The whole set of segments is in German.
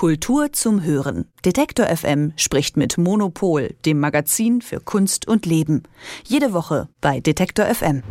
Kultur zum Hören. Detektor FM spricht mit Monopol, dem Magazin für Kunst und Leben. Jede Woche bei Detektor FM.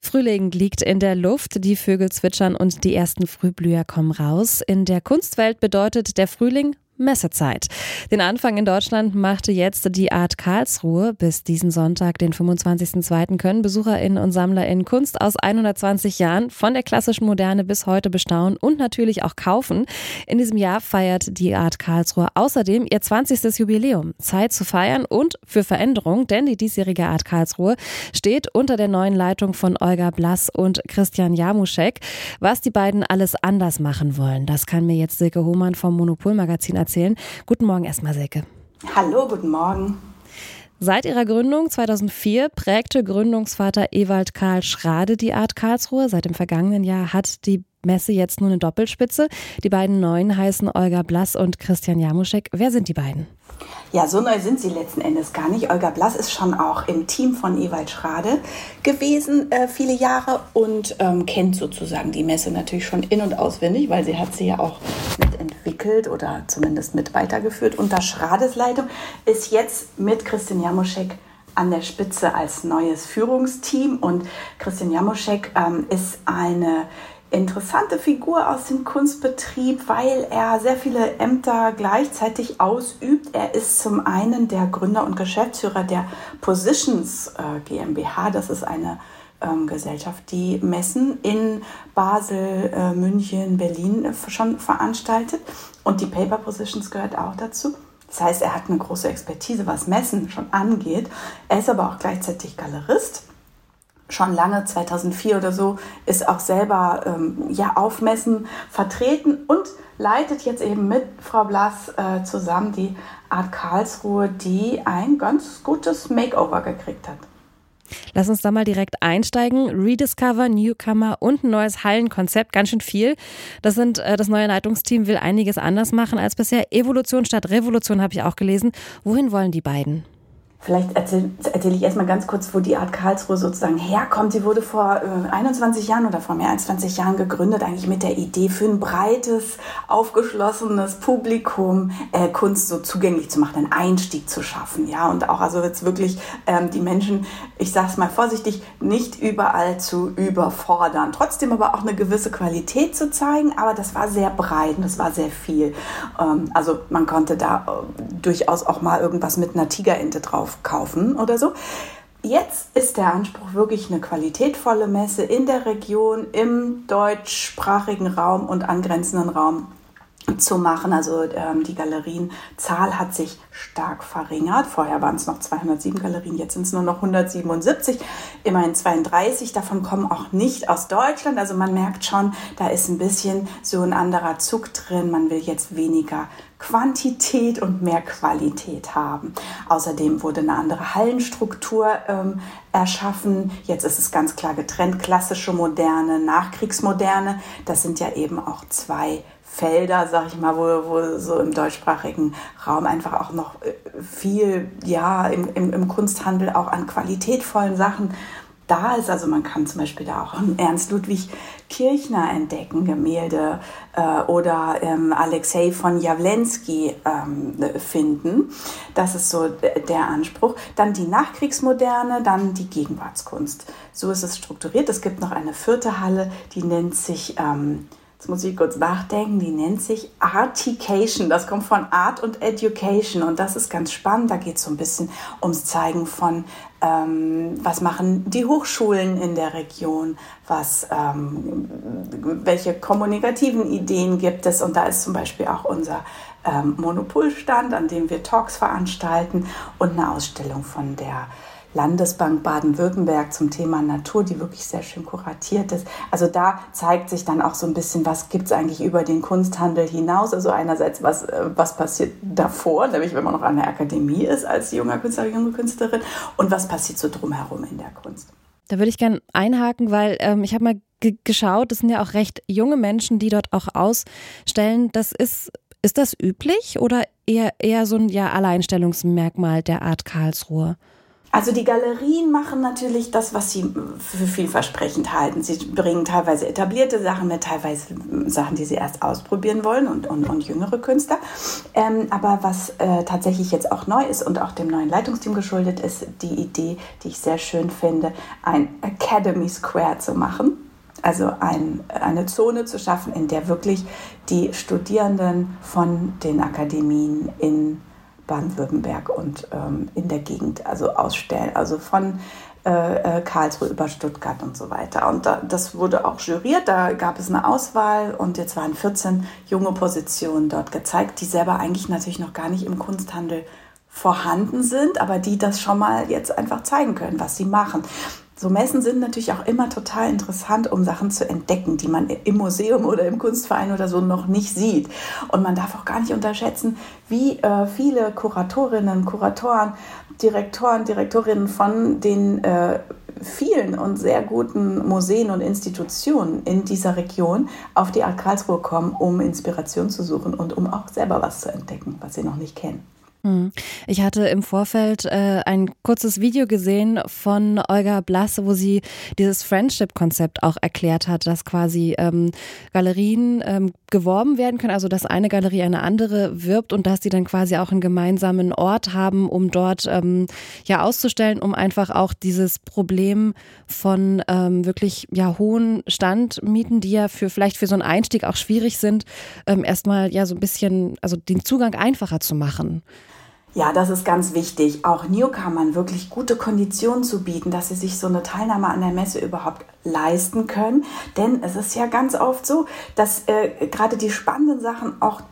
Frühling liegt in der Luft, die Vögel zwitschern und die ersten Frühblüher kommen raus. In der Kunstwelt bedeutet der Frühling Messezeit. Den Anfang in Deutschland machte jetzt die Art Karlsruhe. Bis diesen Sonntag, den 25.02., können BesucherInnen und SammlerInnen Kunst aus 120 Jahren von der klassischen Moderne bis heute bestaunen und natürlich auch kaufen. In diesem Jahr feiert die Art Karlsruhe außerdem ihr 20. Jubiläum. Zeit zu feiern und für Veränderung, denn die diesjährige Art Karlsruhe steht unter der neuen Leitung von Olga Blass und Christian Jamuschek. Was die beiden alles anders machen wollen, das kann mir jetzt Silke Hohmann vom Monopolmagazin erzählen erzählen. Guten Morgen erstmal, Silke. Hallo, guten Morgen. Seit ihrer Gründung 2004 prägte Gründungsvater Ewald Karl Schrade die Art Karlsruhe. Seit dem vergangenen Jahr hat die Messe jetzt nur eine Doppelspitze. Die beiden Neuen heißen Olga Blass und Christian Jamuschek. Wer sind die beiden? Ja, so neu sind sie letzten Endes gar nicht. Olga Blass ist schon auch im Team von Ewald Schrade gewesen, äh, viele Jahre und ähm, kennt sozusagen die Messe natürlich schon in- und auswendig, weil sie hat sie ja auch mitentwickelt oder zumindest mit weitergeführt. Unter Schrades Leitung ist jetzt mit Christian Jamuschek an der Spitze als neues Führungsteam und Christian Jamuschek ähm, ist eine interessante Figur aus dem Kunstbetrieb, weil er sehr viele Ämter gleichzeitig ausübt. Er ist zum einen der Gründer und Geschäftsführer der Positions äh, GmbH. Das ist eine ähm, Gesellschaft, die Messen in Basel, äh, München, Berlin äh, schon veranstaltet. Und die Paper Positions gehört auch dazu. Das heißt, er hat eine große Expertise, was Messen schon angeht. Er ist aber auch gleichzeitig Galerist schon lange, 2004 oder so, ist auch selber ähm, ja, auf vertreten und leitet jetzt eben mit Frau Blass äh, zusammen die Art Karlsruhe, die ein ganz gutes Makeover gekriegt hat. Lass uns da mal direkt einsteigen. Rediscover, Newcomer und ein neues Hallenkonzept, ganz schön viel. Das sind äh, das neue Leitungsteam will einiges anders machen als bisher. Evolution statt Revolution habe ich auch gelesen. Wohin wollen die beiden? Vielleicht erzähle erzähl ich erstmal ganz kurz, wo die Art Karlsruhe sozusagen herkommt. Sie wurde vor äh, 21 Jahren oder vor mehr als 20 Jahren gegründet, eigentlich mit der Idee, für ein breites, aufgeschlossenes Publikum äh, Kunst so zugänglich zu machen, einen Einstieg zu schaffen. Ja, und auch also jetzt wirklich ähm, die Menschen, ich sage es mal vorsichtig, nicht überall zu überfordern. Trotzdem aber auch eine gewisse Qualität zu zeigen, aber das war sehr breit und das war sehr viel. Ähm, also man konnte da äh, durchaus auch mal irgendwas mit einer Tigerente drauf kaufen oder so. Jetzt ist der Anspruch wirklich eine qualitätvolle Messe in der Region, im deutschsprachigen Raum und angrenzenden Raum zu machen. Also ähm, die Galerienzahl hat sich stark verringert. Vorher waren es noch 207 Galerien, jetzt sind es nur noch 177, immerhin 32. Davon kommen auch nicht aus Deutschland. Also man merkt schon, da ist ein bisschen so ein anderer Zug drin. Man will jetzt weniger Quantität und mehr Qualität haben. Außerdem wurde eine andere Hallenstruktur ähm, erschaffen. Jetzt ist es ganz klar getrennt, klassische Moderne, Nachkriegsmoderne. Das sind ja eben auch zwei Felder, sag ich mal, wo, wo so im deutschsprachigen Raum einfach auch noch äh, viel, ja, im, im, im Kunsthandel auch an qualitätvollen Sachen da ist. Also man kann zum Beispiel da auch Ernst Ludwig Kirchner entdecken, Gemälde äh, oder ähm, Alexei von Jawlensky ähm, finden. Das ist so der Anspruch. Dann die Nachkriegsmoderne, dann die Gegenwartskunst. So ist es strukturiert. Es gibt noch eine vierte Halle, die nennt sich ähm, jetzt muss ich kurz nachdenken, die nennt sich Artication. Das kommt von Art und Education und das ist ganz spannend. Da geht es so ein bisschen ums Zeigen von, ähm, was machen die Hochschulen in der Region, was, ähm, welche kommunikativen Ideen gibt es und da ist zum Beispiel auch unser ähm, Monopolstand, an dem wir Talks veranstalten und eine Ausstellung von der Landesbank Baden-Württemberg zum Thema Natur, die wirklich sehr schön kuratiert ist. Also da zeigt sich dann auch so ein bisschen, was gibt es eigentlich über den Kunsthandel hinaus. Also einerseits, was, äh, was passiert davor, nämlich wenn man noch an der Akademie ist als junger Künstler, junge Künstlerin, und was passiert so drumherum in der Kunst. Da würde ich gerne einhaken, weil ähm, ich habe mal geschaut, das sind ja auch recht junge Menschen, die dort auch ausstellen. Das ist, ist das üblich oder eher, eher so ein ja, Alleinstellungsmerkmal der Art Karlsruhe? Also die Galerien machen natürlich das, was sie für vielversprechend halten. Sie bringen teilweise etablierte Sachen mit, teilweise Sachen, die sie erst ausprobieren wollen und, und, und jüngere Künstler. Ähm, aber was äh, tatsächlich jetzt auch neu ist und auch dem neuen Leitungsteam geschuldet ist, die Idee, die ich sehr schön finde, ein Academy Square zu machen. Also ein, eine Zone zu schaffen, in der wirklich die Studierenden von den Akademien in Baden-Württemberg und ähm, in der Gegend also ausstellen. Also von äh, äh, Karlsruhe über Stuttgart und so weiter. Und da, das wurde auch juriert, da gab es eine Auswahl und jetzt waren 14 junge Positionen dort gezeigt, die selber eigentlich natürlich noch gar nicht im Kunsthandel vorhanden sind, aber die das schon mal jetzt einfach zeigen können, was sie machen. So Messen sind natürlich auch immer total interessant, um Sachen zu entdecken, die man im Museum oder im Kunstverein oder so noch nicht sieht. Und man darf auch gar nicht unterschätzen, wie äh, viele Kuratorinnen, Kuratoren, Direktoren, Direktorinnen von den äh, vielen und sehr guten Museen und Institutionen in dieser Region auf die Art Karlsruhe kommen, um Inspiration zu suchen und um auch selber was zu entdecken, was sie noch nicht kennen. Hm. Ich hatte im Vorfeld äh, ein kurzes Video gesehen von Olga Blass, wo sie dieses Friendship-Konzept auch erklärt hat, dass quasi ähm, Galerien ähm, geworben werden können, also dass eine Galerie eine andere wirbt und dass sie dann quasi auch einen gemeinsamen Ort haben, um dort ähm, ja auszustellen, um einfach auch dieses Problem von ähm, wirklich ja hohen Standmieten, die ja für vielleicht für so einen Einstieg auch schwierig sind, ähm, erstmal ja so ein bisschen, also den Zugang einfacher zu machen. Ja, das ist ganz wichtig, auch Newcomern wirklich gute Konditionen zu bieten, dass sie sich so eine Teilnahme an der Messe überhaupt leisten können. Denn es ist ja ganz oft so, dass äh, gerade die spannenden Sachen auch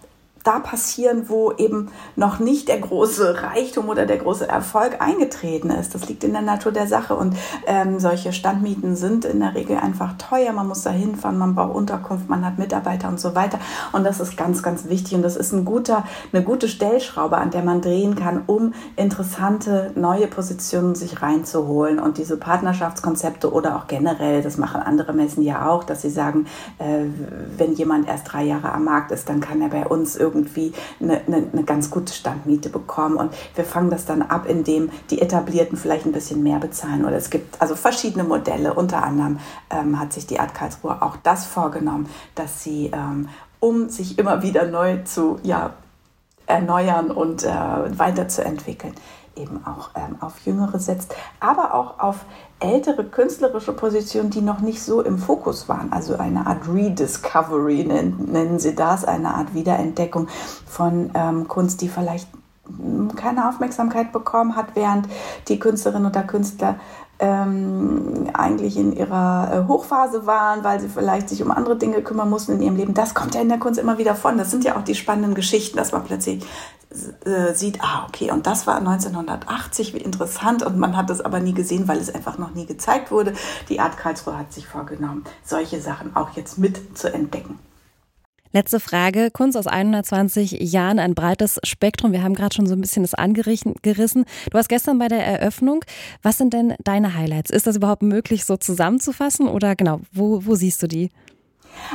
da passieren, wo eben noch nicht der große Reichtum oder der große Erfolg eingetreten ist. Das liegt in der Natur der Sache und ähm, solche Standmieten sind in der Regel einfach teuer. Man muss da hinfahren, man braucht Unterkunft, man hat Mitarbeiter und so weiter. Und das ist ganz, ganz wichtig und das ist ein guter, eine gute Stellschraube, an der man drehen kann, um interessante neue Positionen sich reinzuholen und diese Partnerschaftskonzepte oder auch generell, das machen andere Messen ja auch, dass sie sagen, äh, wenn jemand erst drei Jahre am Markt ist, dann kann er bei uns irgendwie irgendwie eine, eine, eine ganz gute Standmiete bekommen. Und wir fangen das dann ab, indem die Etablierten vielleicht ein bisschen mehr bezahlen. Oder es gibt also verschiedene Modelle. Unter anderem ähm, hat sich die Art Karlsruhe auch das vorgenommen, dass sie, ähm, um sich immer wieder neu zu ja, erneuern und äh, weiterzuentwickeln, eben auch ähm, auf Jüngere setzt, aber auch auf ältere künstlerische Positionen, die noch nicht so im Fokus waren. Also eine Art Rediscovery nennen, nennen sie das, eine Art Wiederentdeckung von ähm, Kunst, die vielleicht keine Aufmerksamkeit bekommen hat, während die Künstlerinnen oder Künstler ähm, eigentlich in ihrer äh, Hochphase waren, weil sie vielleicht sich um andere Dinge kümmern mussten in ihrem Leben. Das kommt ja in der Kunst immer wieder von. Das sind ja auch die spannenden Geschichten, dass man plötzlich äh, sieht, ah, okay, und das war 1980, wie interessant, und man hat es aber nie gesehen, weil es einfach noch nie gezeigt wurde. Die Art Karlsruhe hat sich vorgenommen, solche Sachen auch jetzt mit zu entdecken. Letzte Frage. Kunst aus 120 Jahren, ein breites Spektrum. Wir haben gerade schon so ein bisschen das angerissen. Du warst gestern bei der Eröffnung. Was sind denn deine Highlights? Ist das überhaupt möglich, so zusammenzufassen? Oder genau, wo, wo siehst du die?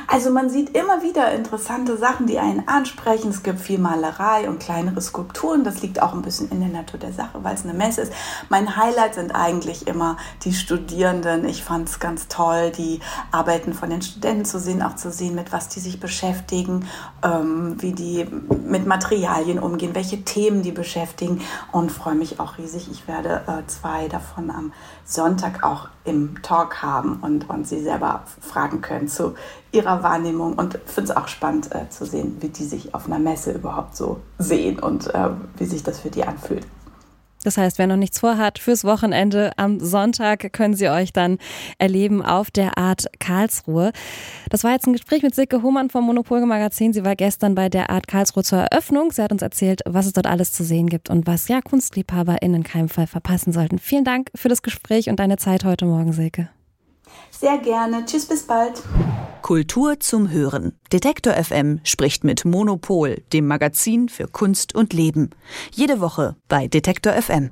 Also man sieht immer wieder interessante Sachen, die einen ansprechen. Es gibt viel Malerei und kleinere Skulpturen. Das liegt auch ein bisschen in der Natur der Sache, weil es eine Messe ist. Mein Highlight sind eigentlich immer die Studierenden. Ich fand es ganz toll, die Arbeiten von den Studenten zu sehen, auch zu sehen, mit was die sich beschäftigen, ähm, wie die mit Materialien umgehen, welche Themen die beschäftigen und freue mich auch riesig. Ich werde äh, zwei davon am Sonntag auch im Talk haben und, und sie selber fragen können zu ihrer Wahrnehmung und finde es auch spannend äh, zu sehen, wie die sich auf einer Messe überhaupt so sehen und äh, wie sich das für die anfühlt. Das heißt, wer noch nichts vorhat, fürs Wochenende am Sonntag können Sie euch dann erleben auf der Art Karlsruhe. Das war jetzt ein Gespräch mit Silke Hohmann vom Monopol Magazin. Sie war gestern bei der Art Karlsruhe zur Eröffnung. Sie hat uns erzählt, was es dort alles zu sehen gibt und was ja KunstliebhaberInnen in keinem Fall verpassen sollten. Vielen Dank für das Gespräch und deine Zeit heute Morgen, Silke. Sehr gerne. Tschüss, bis bald. Kultur zum Hören. Detektor FM spricht mit Monopol, dem Magazin für Kunst und Leben. Jede Woche bei Detektor FM.